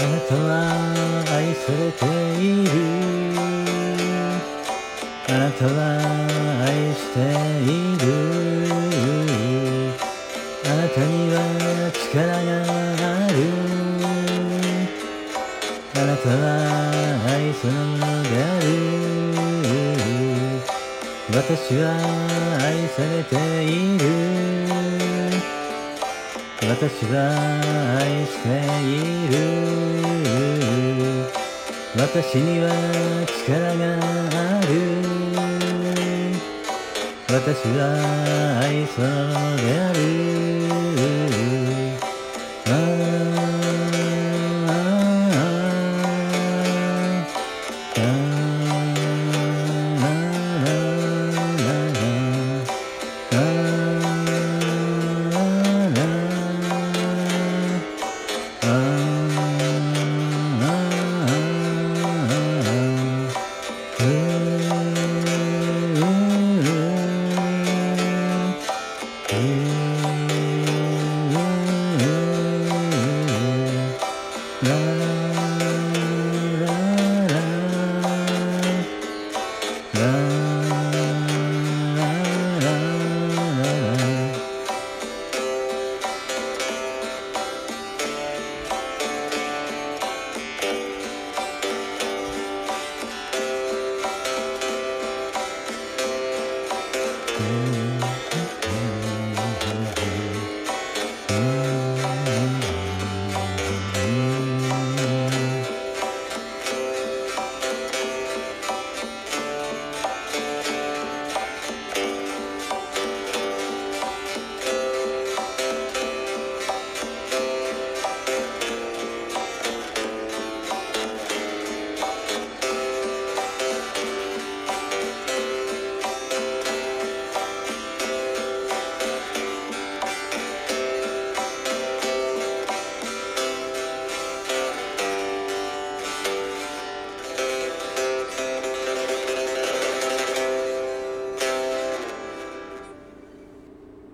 あなたは愛されているあなたは愛しているあなたには力がある。あなたは愛そのものである。私は愛されている。私は愛している。私には力がある。私は愛想である。Mm-hmm.